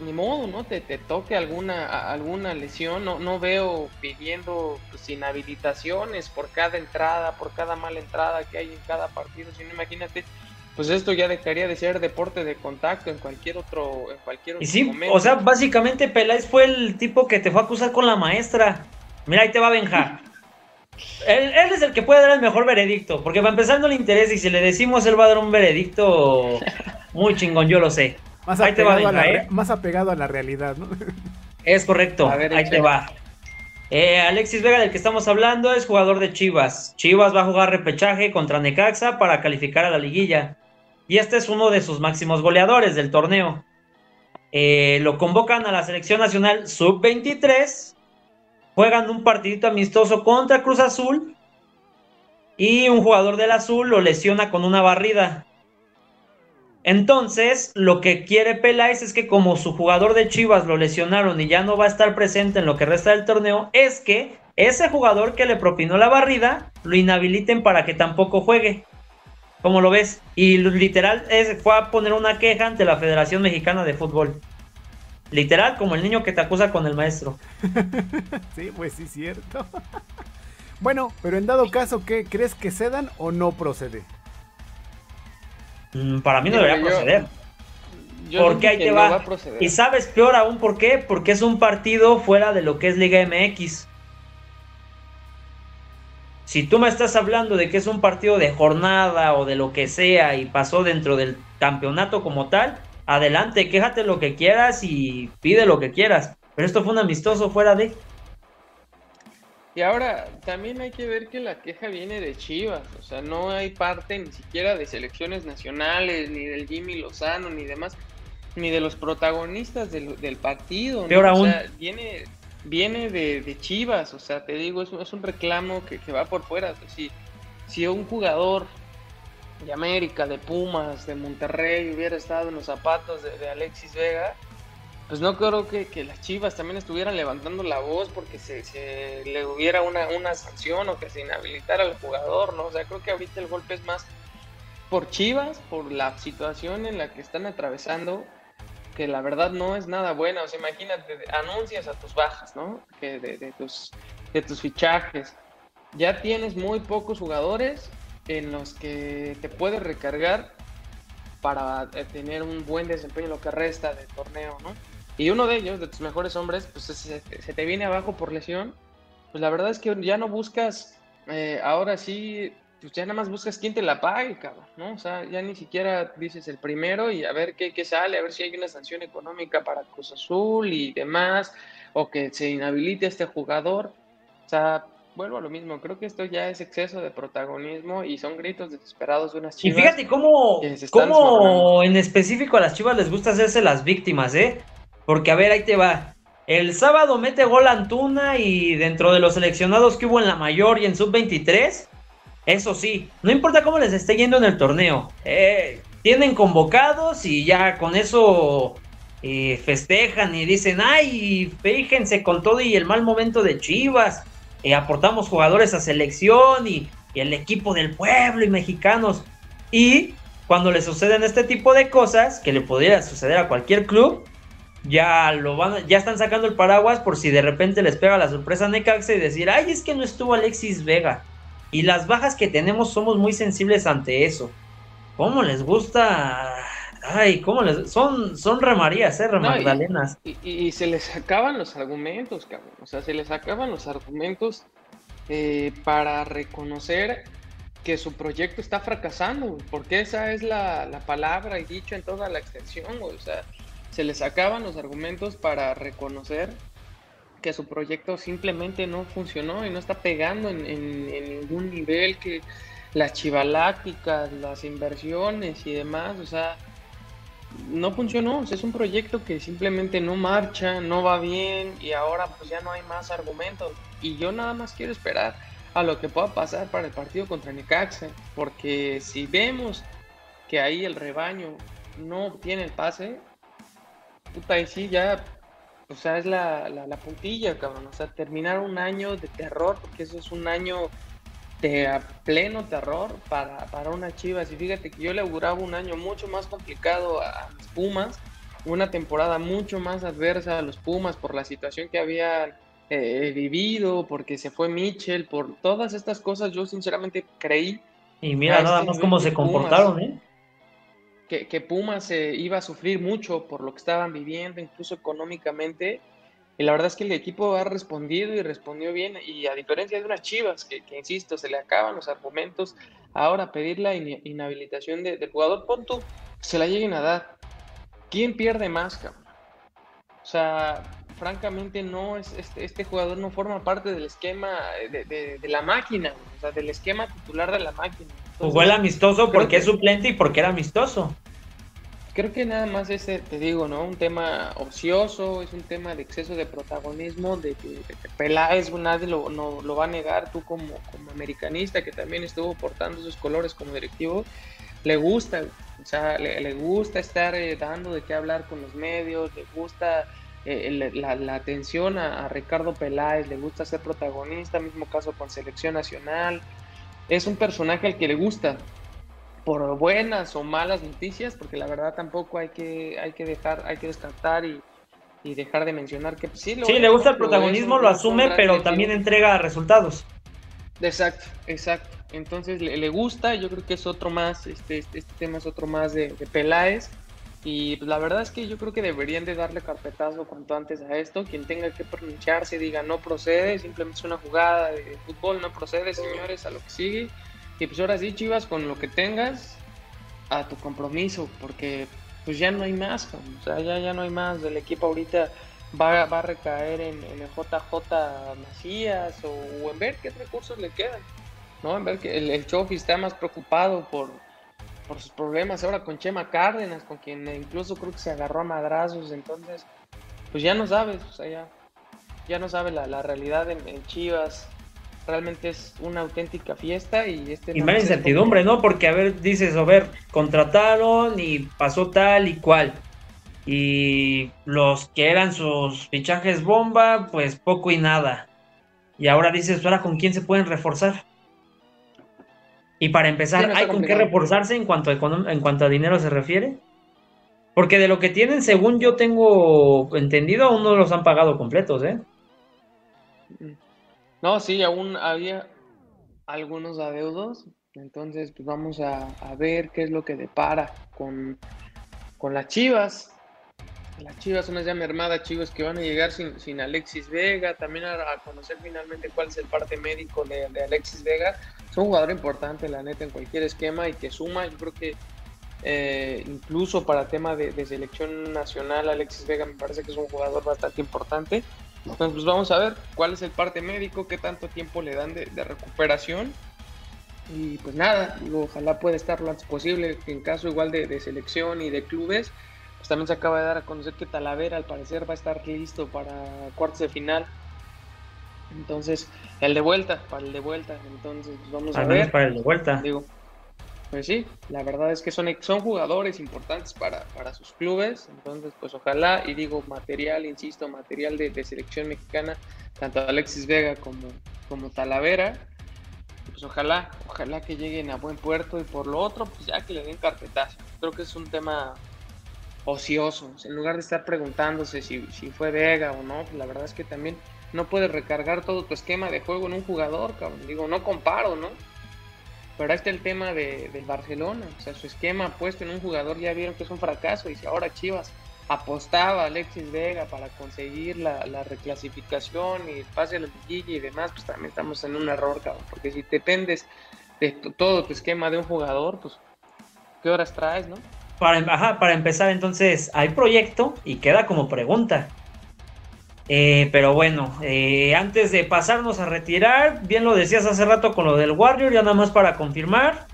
ni modo, ¿no? Te, te toque alguna, alguna lesión, no, no veo pidiendo pues, inhabilitaciones por cada entrada, por cada mala entrada que hay en cada partido, sino imagínate, pues esto ya dejaría de ser deporte de contacto en cualquier otro, en cualquier otro y sí, O sea, básicamente Peláez fue el tipo que te fue a acusar con la maestra. Mira, ahí te va Benja. él, él, es el que puede dar el mejor veredicto, porque para empezar no le interesa y si le decimos él va a dar un veredicto muy chingón, yo lo sé. Más, ahí apegado, te va, a la, ¿eh? más apegado a la realidad, ¿no? Es correcto, ahí te va. Eh, Alexis Vega, del que estamos hablando, es jugador de Chivas. Chivas va a jugar repechaje contra Necaxa para calificar a la liguilla. Y este es uno de sus máximos goleadores del torneo. Eh, lo convocan a la selección nacional sub-23. Juegan un partidito amistoso contra Cruz Azul. Y un jugador del Azul lo lesiona con una barrida. Entonces, lo que quiere Peláez es que como su jugador de Chivas lo lesionaron y ya no va a estar presente en lo que resta del torneo, es que ese jugador que le propinó la barrida lo inhabiliten para que tampoco juegue. ¿Cómo lo ves? Y literal es, fue a poner una queja ante la Federación Mexicana de Fútbol. Literal, como el niño que te acusa con el maestro. sí, pues sí, cierto. bueno, pero en dado caso, ¿qué crees que cedan o no procede? Mm, para mí no debería proceder. porque ahí te va. y sabes peor aún por qué, porque es un partido fuera de lo que es Liga MX. Si tú me estás hablando de que es un partido de jornada o de lo que sea y pasó dentro del campeonato como tal, adelante, quéjate lo que quieras y pide lo que quieras. Pero esto fue un amistoso fuera de. Y ahora también hay que ver que la queja viene de Chivas, o sea, no hay parte ni siquiera de selecciones nacionales, ni del Jimmy Lozano, ni demás, ni de los protagonistas del, partido. Peor aún. O sea, viene, viene de, Chivas, o sea, te digo, es, es un reclamo que, va por fuera. si, si un jugador de América, de Pumas, de Monterrey hubiera estado en los zapatos de Alexis Vega, pues no creo que, que, las Chivas también estuvieran levantando la voz porque se, se, le hubiera una, una sanción o que se inhabilitara al jugador, ¿no? O sea, creo que ahorita el golpe es más por Chivas, por la situación en la que están atravesando, que la verdad no es nada buena. O sea, imagínate, anuncias a tus bajas, ¿no? Que de, tus, de tus fichajes. Ya tienes muy pocos jugadores en los que te puedes recargar para eh, tener un buen desempeño lo que resta del torneo, ¿no? y uno de ellos, de tus mejores hombres, pues se, te viene abajo por lesión, pues la verdad es que ya no buscas, eh, ahora sí, pues ya nada más buscas quién te la pague, cabrón, ¿no? O sea, ya ni siquiera dices el primero y a ver qué, qué sale, a ver si hay una sanción económica para Cruz Azul y demás, o que se inhabilite este jugador. O sea, vuelvo a lo mismo, creo que esto ya es exceso de protagonismo y son gritos desesperados de unas chivas. Y fíjate cómo, cómo en específico a las chivas les gusta hacerse las víctimas, ¿eh? Porque, a ver, ahí te va. El sábado mete gol Antuna y dentro de los seleccionados que hubo en la mayor y en sub-23, eso sí, no importa cómo les esté yendo en el torneo, eh, tienen convocados y ya con eso eh, festejan y dicen, ay, fíjense con todo y el mal momento de Chivas, eh, aportamos jugadores a selección y, el equipo del pueblo y mexicanos. Y cuando le suceden este tipo de cosas, que le podría suceder a cualquier club, ya lo van, ya están sacando el paraguas por si de repente les pega la sorpresa a Necaxa y decir, ay, es que no estuvo Alexis Vega. Y las bajas que tenemos somos muy sensibles ante eso. ¿Cómo les gusta? Ay, ¿cómo les son son remarías, eh, remagdalenas. y, se les acaban los argumentos, cabrón. O sea, se les acaban los argumentos eh, para reconocer que su proyecto está fracasando, porque esa es la, la palabra y dicho en toda la extensión, O sea, se les acaban los argumentos para reconocer que su proyecto simplemente no funcionó y no está pegando en, ningún nivel, que las chivalácticas, las inversiones y demás, o sea, no funcionó, es un proyecto que simplemente no marcha, no va bien y ahora pues ya no hay más argumentos. Y yo nada más quiero esperar a lo que pueda pasar para el partido contra Necaxa, porque si vemos que ahí el rebaño no tiene el pase, puta, y sí, ya, o sea, es la, la, puntilla, cabrón. O sea, terminar un año de terror, porque eso es un año de pleno terror para, para una Chivas. Y fíjate que yo le auguraba un año mucho más complicado a los Pumas, una temporada mucho más adversa a los Pumas por la situación que habían eh, vivido, porque se fue Mitchell, por todas estas cosas, yo sinceramente creí. Y mira nada este más cómo se comportaron, ¿eh? Que, que Pumas se iba a sufrir mucho por lo que estaban viviendo, incluso económicamente. Y la verdad es que el equipo ha respondido y respondió bien. Y a diferencia de unas chivas, que, insisto, se le acaban los argumentos, ahora pedir la inhabilitación del jugador, punto, se la lleguen a dar. ¿Quién pierde más, cabrón? O sea, francamente, no es este, este jugador no forma parte del esquema de, de, la máquina, o sea, del esquema titular de la máquina. Jugó el amistoso porque es suplente y porque era amistoso. Creo que nada más ese, te digo, ¿no? Un tema ocioso, es un tema de exceso de protagonismo, de que, Peláez nadie lo, no, lo va a negar, tú como, como americanista que también estuvo portando sus colores como directivo, le gusta, o sea, le, gusta estar eh, dando de qué hablar con los medios, le gusta eh, la, atención a, a, Ricardo Peláez, le gusta ser protagonista, mismo caso con selección nacional, es un personaje al que le gusta, por buenas o malas noticias, porque la verdad tampoco hay que, hay que dejar, hay que descartar y, dejar de mencionar que sí, sí le gusta el protagonismo, lo, asume, pero también entrega resultados. Exacto, exacto. Entonces le, gusta, yo creo que es otro más, este, este, este tema es otro más de, de Peláez. Y pues, la verdad es que yo creo que deberían de darle carpetazo cuanto antes a esto. Quien tenga que pronunciarse diga no procede, simplemente es una jugada de fútbol, no procede, señores, a lo que sigue. Y pues ahora sí, Chivas, con lo que tengas, a tu compromiso, porque pues ya no hay más, o sea, ya, ya no hay más. El equipo ahorita va, va a recaer en, en, el JJ Macías o, en ver qué recursos le quedan. ¿no? En ver que el, el Chofi está más preocupado por, por sus problemas ahora con Chema Cárdenas, con quien incluso creo que se agarró a madrazos, entonces, pues ya no sabes, o sea, ya, ya no sabe la, la realidad en, en, Chivas. Realmente es una auténtica fiesta y este... Y más incertidumbre, ¿no? Porque, a ver, dices, a ver, contrataron y pasó tal y cual. Y los que eran sus fichajes bomba, pues poco y nada. Y ahora dices, ¿ahora con quién se pueden reforzar? Y para empezar, ¿hay con qué reforzarse en cuanto, a, en cuanto a dinero se refiere? Porque de lo que tienen, según yo tengo entendido, aún no los han pagado completos, ¿eh? No, sí, aún había algunos adeudos. Entonces, pues vamos a, a ver qué es lo que depara con, con las Chivas. Las Chivas, una ya mermada, Chivas que van a llegar sin, sin Alexis Vega, también a, conocer finalmente cuál es el parte médico de, Alexis Vega. Es un jugador importante, la neta, en cualquier esquema y que suma. Yo creo que eh, incluso para tema de, selección nacional, Alexis Vega me parece que es un jugador bastante importante. Entonces, pues vamos a ver cuál es el parte médico, qué tanto tiempo le dan de, recuperación. Y pues nada, digo, ojalá pueda estar lo antes posible, en caso igual de selección y de clubes pues también se acaba de dar a conocer que Talavera al parecer va a estar listo para cuartos de final. Entonces, el de vuelta, para el de vuelta. Entonces, pues vamos Al a ver. para el de vuelta. Digo, pues sí, la verdad es que son, son jugadores importantes para, para sus clubes. Entonces, pues ojalá, y digo, material, insisto, material de, de selección mexicana, tanto Alexis Vega como, como Talavera. Pues ojalá, ojalá que lleguen a buen puerto y por lo otro, pues ya que le den carpetazo. Creo que es un tema ociosos, en lugar de estar preguntándose si, fue Vega o no, pues la verdad es que también no puedes recargar todo tu esquema de juego en un jugador, cabrón. Digo, no comparo, ¿no? Pero ahí está el tema de, del Barcelona, o sea, su esquema puesto en un jugador ya vieron que es un fracaso y si ahora Chivas apostaba a Alexis Vega para conseguir la, la reclasificación y el pase a la liguilla y demás, pues también estamos en un error, cabrón, porque si dependes de todo tu esquema de un jugador, pues, ¿qué horas traes, no? Para, ajá, para empezar, entonces, hay proyecto y queda como pregunta. Eh, pero bueno, eh, antes de pasarnos a retirar, bien lo decías hace rato con lo del Warrior, ya nada más para confirmar.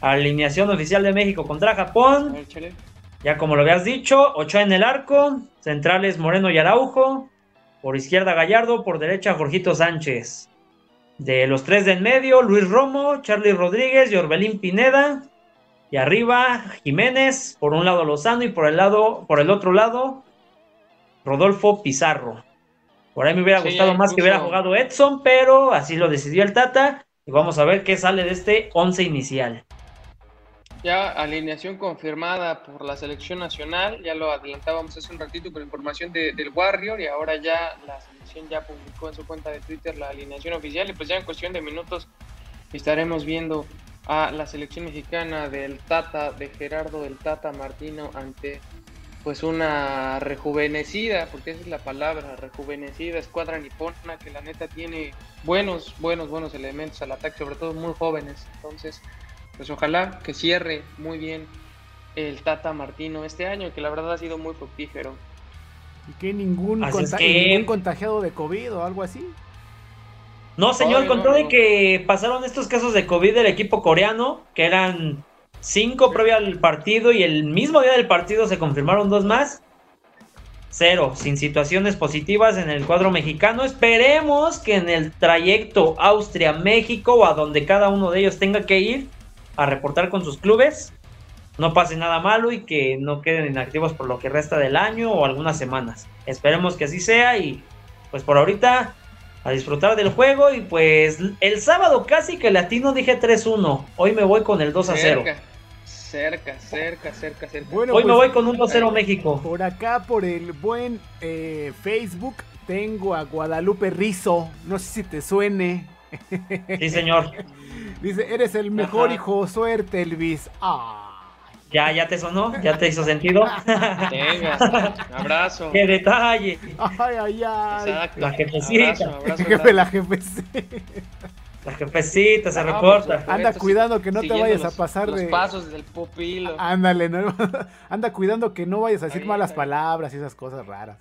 Alineación oficial de México contra Japón. Ya como lo habías dicho, Ochoa en el arco, centrales Moreno y Araujo, por izquierda Gallardo, por derecha Jorgito Sánchez. De los tres del medio, Luis Romo, Charlie Rodríguez y Orbelín Pineda. Y arriba, Jiménez, por un lado Lozano y por el lado, por el otro lado, Rodolfo Pizarro. Por ahí me hubiera gustado más que hubiera jugado Edson, pero así lo decidió el Tata. Y vamos a ver qué sale de este 11 inicial. Ya alineación confirmada por la selección nacional, ya lo adelantábamos hace un ratito con información de, del Warrior y ahora ya la selección ya publicó en su cuenta de Twitter la alineación oficial y pues ya en cuestión de minutos estaremos viendo a la selección mexicana del Tata, de Gerardo del Tata Martino ante pues una rejuvenecida, porque esa es la palabra, rejuvenecida escuadra nipona que la neta tiene buenos, buenos, buenos elementos al ataque, sobre todo muy jóvenes. Entonces, pues ojalá que cierre muy bien el Tata Martino este año, que la verdad ha sido muy fructífero. Y que ningún, que... ningún contagiado de COVID o algo así. No, señor, Ay, con todo no, no. de que pasaron estos casos de COVID del equipo coreano, que eran cinco previo al partido y el mismo día del partido se confirmaron dos más. Cero, sin situaciones positivas en el cuadro mexicano. Esperemos que en el trayecto Austria-México o a donde cada uno de ellos tenga que ir a reportar con sus clubes, no pase nada malo y que no queden inactivos por lo que resta del año o algunas semanas. Esperemos que así sea y pues por ahorita a disfrutar del juego y pues el sábado casi que latino dije 3-1. Hoy me voy con el 2 0. Cerca, cerca, cerca, cerca. Bueno, Hoy pues, me voy con un 2-0 México. Por acá, por el buen eh, Facebook, tengo a Guadalupe Rizo. No sé si te suene. Sí, señor. Dice, eres el mejor Ajá. hijo, suerte, Elvis. Ah. ¿Ya, ¿Ya te sonó? ¿Ya te hizo sentido? Venga, abrazo. ¡Qué detalle! Ay, ay, ay. Exacto. La jefecita. Abrazo, abrazo, jefe, la jefecita. La jefecita se ah, reporta. Anda cuidando que no te vayas los, a pasar los de. pasos del pupilo. Ándale, ¿no? Anda cuidando que no vayas a decir malas palabras y esas cosas raras.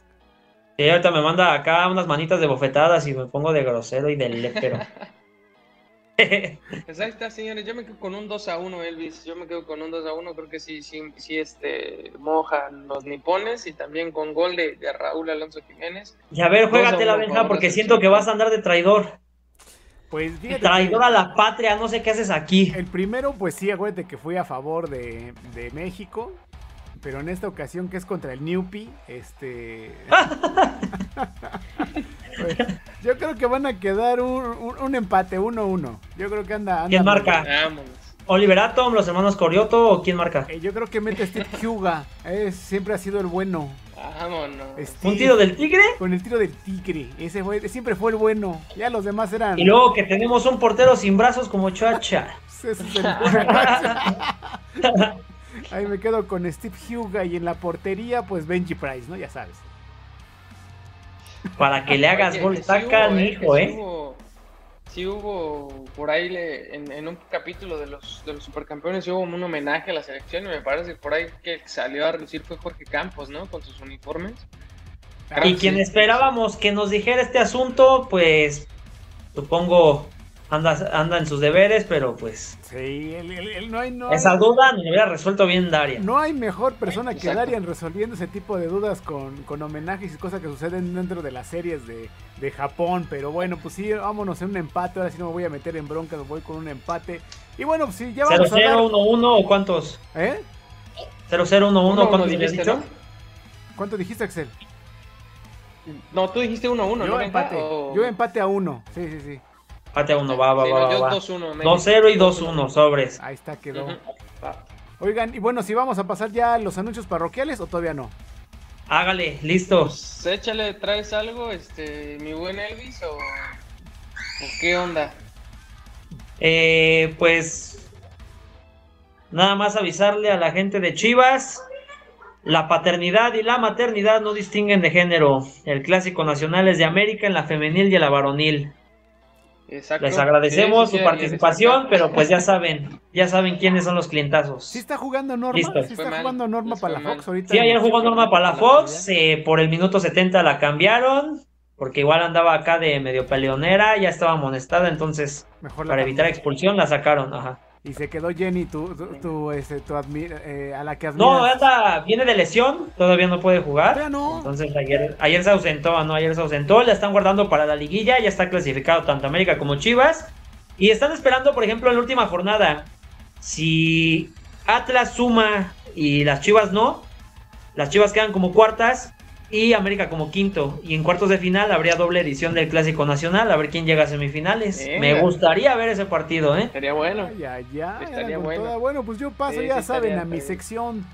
Sí, ahorita me manda acá unas manitas de bofetadas y me pongo de grosero y de lépero. pues ahí está, señores. Yo me quedo con un 2 a 1, Elvis. Yo me quedo con un 2 a 1. Creo que sí, sí, sí este, moja los nipones y también con gol de, de Raúl Alonso Jiménez. Y a ver, juégate la Benja, porque siento que vas a andar de traidor. Pues Traidor a la patria, no sé qué haces aquí. El primero, pues sí, acuérdate que fui a favor de, de México. Pero en esta ocasión que es contra el Newpie, este... pues, yo creo que van a quedar un, un, empate, 1-1. Yo creo que anda... anda ¿Quién marca? ¿Oliver Atom, los hermanos Corioto o quién marca? Eh, yo creo que mete Steve Huga. siempre ha sido el bueno. Vámonos. ¿Un tiro del tigre? Con el tiro del tigre. Ese fue, siempre fue el bueno. Ya los demás eran. Y luego que tenemos un portero sin brazos como Chacha. Ahí me quedo con Steve Huga y en la portería, pues Benji Price, ¿no? Ya sabes. Para que le hagas gol, saca hijo, ¿eh? Sí hubo, por ahí en, un capítulo de los, de los supercampeones hubo un homenaje a la selección y me parece que por ahí que salió a relucir fue Jorge Campos, ¿no? Con sus uniformes. y quien esperábamos que nos dijera este asunto, pues supongo anda, anda en sus deberes, pero pues. Sí, no hay, esa duda no hubiera resuelto bien Darian. No hay mejor persona que Darian resolviendo ese tipo de dudas con, con homenajes y cosas que suceden dentro de las series de, de, Japón. Pero bueno, pues sí, vámonos en un empate. Ahora sí no me voy a meter en bronca, me voy con un empate. Y bueno, pues sí, ya vamos 0 0 1 1 o cuántos? ¿Eh? 0 0 1 1, ¿cuántos dijiste? ¿no? ¿Cuánto dijiste, Axel? No, tú dijiste 1 1, Yo empate. Yo empate a 1. Sí, sí, sí. Pate a uno, va, va, va. va. 2-0 y 2-1, sobres. Ahí está, quedó. Oigan, y bueno, si vamos a pasar ya los anuncios parroquiales o todavía no. Hágale, listo. Pues, échale, ¿traes algo, este, mi buen Elvis, o, qué onda? Eh, pues nada más avisarle a la gente de Chivas. La paternidad y la maternidad no distinguen de género. El clásico nacional es de América en la femenil y en la varonil. Les agradecemos su participación, pero pues ya saben, ya saben quiénes son los clientazos. Sí está jugando Norma, sí está jugando Norma para la Fox ahorita. Sí, ayer jugó Norma para la Fox, eh, por el minuto 70 la cambiaron, porque igual andaba acá de medio peleonera, ya estaba amonestada, entonces para evitar expulsión la sacaron, ajá. Y se quedó Jenny, tú, tú, este, eh, a la que admiras. No, anda, viene de lesión, todavía no puede jugar. no. Entonces ayer, ayer se ausentó, no, ayer se ausentó, la están guardando para la liguilla, ya está clasificado tanto América como Chivas. Y están esperando, por ejemplo, en la última jornada, si Atlas suma y las Chivas no, las Chivas quedan como cuartas, y América como quinto. Y en cuartos de final habría doble edición del Clásico Nacional, a ver quién llega a semifinales. Me gustaría ver ese partido, ¿eh? Estaría bueno. Ya, ya, Estaría bueno. bueno, pues yo paso, ya saben, a mi sección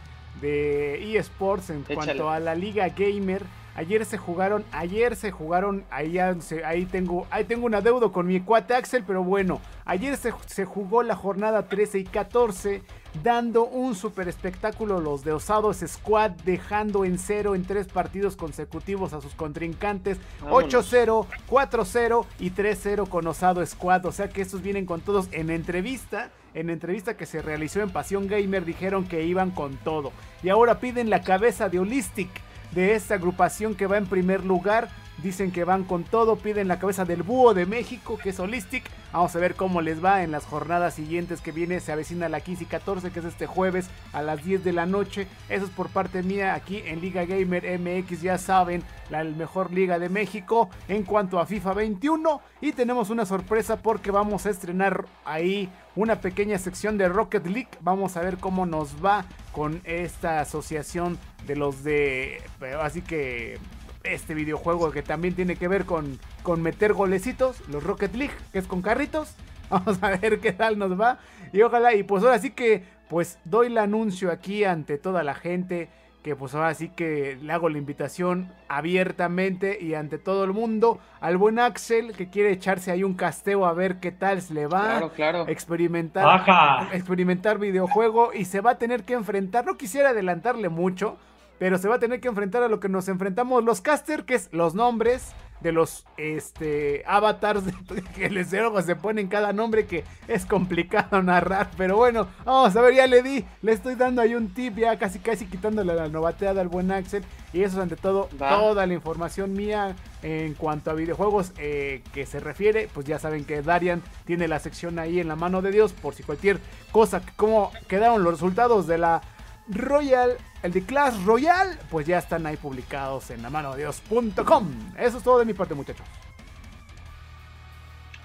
de eSports en cuanto a la Liga Gamer. Ayer se jugaron, ayer se jugaron, ahí, ahí, tengo, ahí tengo una deuda con mi cuate Axel, pero bueno, ayer se, se jugó la jornada 13 y 14 dando un super espectáculo los de Osados Squad, dejando en cero en tres partidos consecutivos a sus contrincantes, 8-0, 4-0 y 3-0 con Osado Squad, o sea que estos vienen con todos. En entrevista, en entrevista que se realizó en Pasión Gamer dijeron que iban con todo. Y ahora piden la cabeza de Holistic de esta agrupación que va en primer lugar Dicen que van con todo, piden la cabeza del búho de México, que es Holistic. Vamos a ver cómo les va en las jornadas siguientes que viene. Se avecina la 15 y 14, que es este jueves a las 10 de la noche. Eso es por parte mía aquí en Liga Gamer MX. Ya saben, la mejor liga de México en cuanto a FIFA 21. Y tenemos una sorpresa porque vamos a estrenar ahí una pequeña sección de Rocket League. Vamos a ver cómo nos va con esta asociación de los de... Así que este videojuego que también tiene que ver con, con meter golecitos, los Rocket League, que es con carritos. Vamos a ver qué tal nos va. Y ojalá, y pues ahora sí que, pues doy el anuncio aquí ante toda la gente. Que pues ahora sí que le hago la invitación abiertamente y ante todo el mundo al buen Axel que quiere echarse ahí un casteo a ver qué tal se le va. Claro, claro. Experimentar, experimentar videojuego y se va a tener que enfrentar. No quisiera adelantarle mucho, pero se va a tener que enfrentar a lo que nos enfrentamos los caster, que es los nombres de los este, avatars que les se ponen cada nombre que es complicado narrar. Pero bueno, vamos a ver, ya le di, le estoy dando ahí un tip, ya casi casi quitándole la novateada al buen Axel. Y eso es ante todo toda la información mía en cuanto a videojuegos eh, que se refiere. Pues ya saben que Darian tiene la sección ahí en la mano de Dios por si cualquier cosa, como quedaron los resultados de la Royal, el de Clash Royale, pues ya están ahí publicados en la mano de Dios.com. Eso es todo de mi parte, muchachos.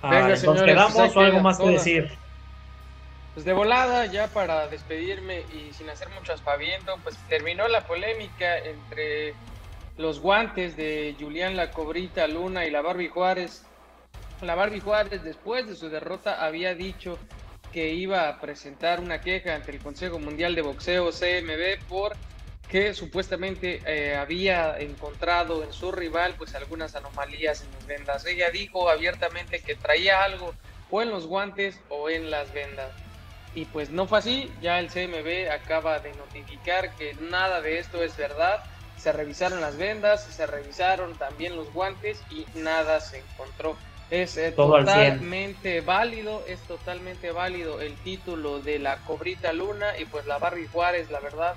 Venga, ¿nos quedamos pues o algo más que decir? Pues de volada, ya para despedirme y sin hacer mucho aspaviento, pues terminó la polémica entre los guantes de Julián La Cobrita Luna y la Barbie Juárez. La Barbie Juárez, después de su derrota, había dicho que iba a presentar una queja ante el Consejo Mundial de Boxeo CMB por que supuestamente eh, había encontrado en su rival pues algunas anomalías en las vendas. Ella dijo abiertamente que traía algo o en los guantes o en las vendas. Y pues no fue así, ya el CMB acaba de notificar que nada de esto es verdad. Se revisaron las vendas, se revisaron también los guantes y nada se encontró. Es eh, totalmente válido, es totalmente válido el título de la Cobrita Luna y pues la Barry Juárez, la verdad,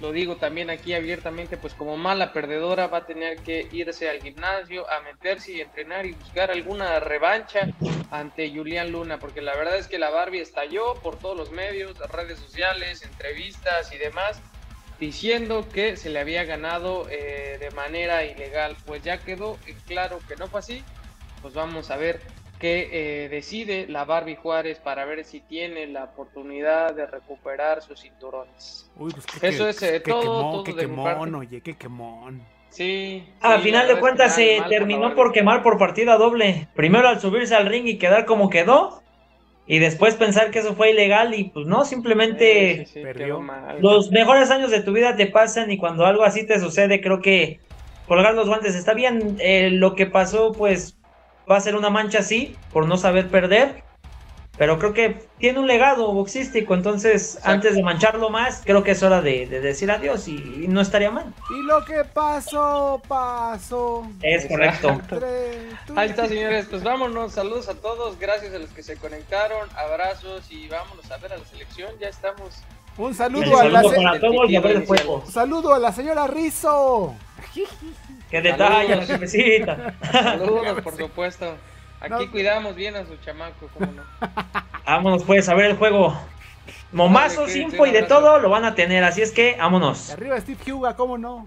lo digo también aquí abiertamente, pues como mala perdedora va a tener que irse al gimnasio a meterse y entrenar y buscar alguna revancha ante Julián Luna, porque la verdad es que la Barbie estalló por todos los medios, redes sociales, entrevistas y demás, diciendo que se le había ganado eh, de manera ilegal. Pues ya quedó claro que no fue así pues vamos a ver qué eh, decide la Barbie Juárez para ver si tiene la oportunidad de recuperar sus cinturones. Uy, pues Eso es eh, todo, qué quemón, oye, qué quemón. Sí. Al final de cuentas se terminó por quemar por partida doble. Primero al subirse al ring y quedar como quedó. Y después pensar que eso fue ilegal y pues no, simplemente los mejores años de tu vida te pasan y cuando algo así te sucede creo que colgar los guantes está bien. Eh, lo que pasó pues va a ser una mancha así, por no saber perder. Pero creo que tiene un legado boxístico, entonces antes de mancharlo más, creo que es hora de, decir adiós y, no estaría mal. Y lo que pasó, pasó. Es correcto. Ahí está, señores. Pues vámonos. Saludos a todos. Gracias a los que se conectaron. Abrazos y vámonos a ver a la selección. Ya estamos. Un saludo, a la Saludo a la señora Rizo. ¡Qué detalle, la jefecita! Saludos, por supuesto. Aquí cuidamos bien a su chamaco, ¿cómo no? Vámonos pues a ver el juego. Momazo, info y de todo lo van a tener, así es que vámonos. Arriba Steve Huga, ¿cómo no?